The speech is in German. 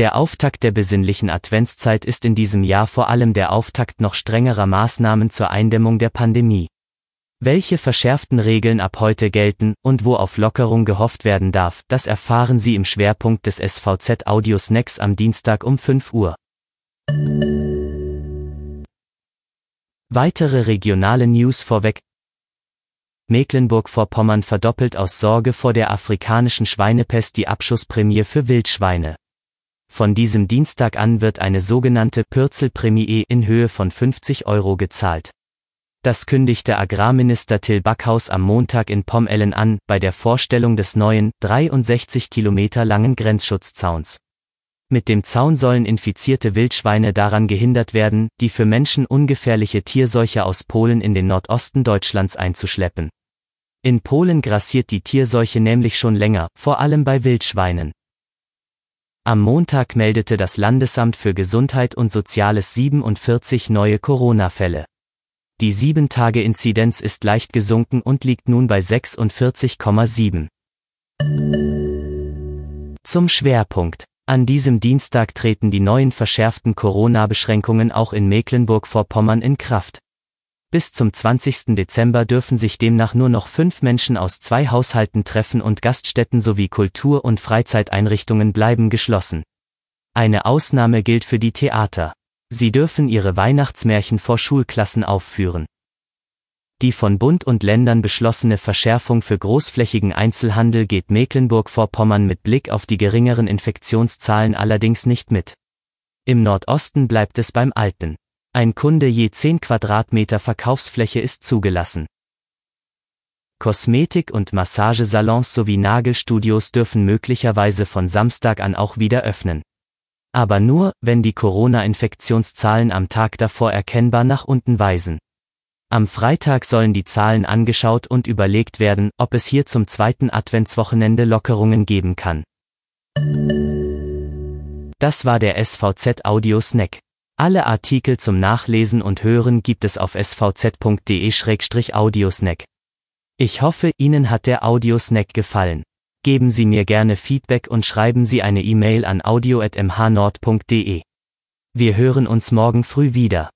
Der Auftakt der besinnlichen Adventszeit ist in diesem Jahr vor allem der Auftakt noch strengerer Maßnahmen zur Eindämmung der Pandemie. Welche verschärften Regeln ab heute gelten und wo auf Lockerung gehofft werden darf, das erfahren Sie im Schwerpunkt des SVZ Audio Snacks am Dienstag um 5 Uhr. Weitere regionale News vorweg. Mecklenburg-Vorpommern verdoppelt aus Sorge vor der afrikanischen Schweinepest die Abschussprämie für Wildschweine. Von diesem Dienstag an wird eine sogenannte Pürzelprämie in Höhe von 50 Euro gezahlt. Das kündigte Agrarminister Till Backhaus am Montag in Pomellen an, bei der Vorstellung des neuen, 63 Kilometer langen Grenzschutzzauns. Mit dem Zaun sollen infizierte Wildschweine daran gehindert werden, die für Menschen ungefährliche Tierseuche aus Polen in den Nordosten Deutschlands einzuschleppen. In Polen grassiert die Tierseuche nämlich schon länger, vor allem bei Wildschweinen. Am Montag meldete das Landesamt für Gesundheit und Soziales 47 neue Corona-Fälle. Die 7-Tage-Inzidenz ist leicht gesunken und liegt nun bei 46,7. Zum Schwerpunkt. An diesem Dienstag treten die neuen verschärften Corona-Beschränkungen auch in Mecklenburg-Vorpommern in Kraft. Bis zum 20. Dezember dürfen sich demnach nur noch fünf Menschen aus zwei Haushalten treffen und Gaststätten sowie Kultur- und Freizeiteinrichtungen bleiben geschlossen. Eine Ausnahme gilt für die Theater. Sie dürfen ihre Weihnachtsmärchen vor Schulklassen aufführen. Die von Bund und Ländern beschlossene Verschärfung für großflächigen Einzelhandel geht Mecklenburg-Vorpommern mit Blick auf die geringeren Infektionszahlen allerdings nicht mit. Im Nordosten bleibt es beim Alten. Ein Kunde je 10 Quadratmeter Verkaufsfläche ist zugelassen. Kosmetik- und Massagesalons sowie Nagelstudios dürfen möglicherweise von Samstag an auch wieder öffnen. Aber nur, wenn die Corona-Infektionszahlen am Tag davor erkennbar nach unten weisen. Am Freitag sollen die Zahlen angeschaut und überlegt werden, ob es hier zum zweiten Adventswochenende Lockerungen geben kann. Das war der SVZ Audio Snack. Alle Artikel zum Nachlesen und Hören gibt es auf svz.de-audiosnack. Ich hoffe, Ihnen hat der Audiosnack gefallen. Geben Sie mir gerne Feedback und schreiben Sie eine E-Mail an audio.mhnord.de. Wir hören uns morgen früh wieder.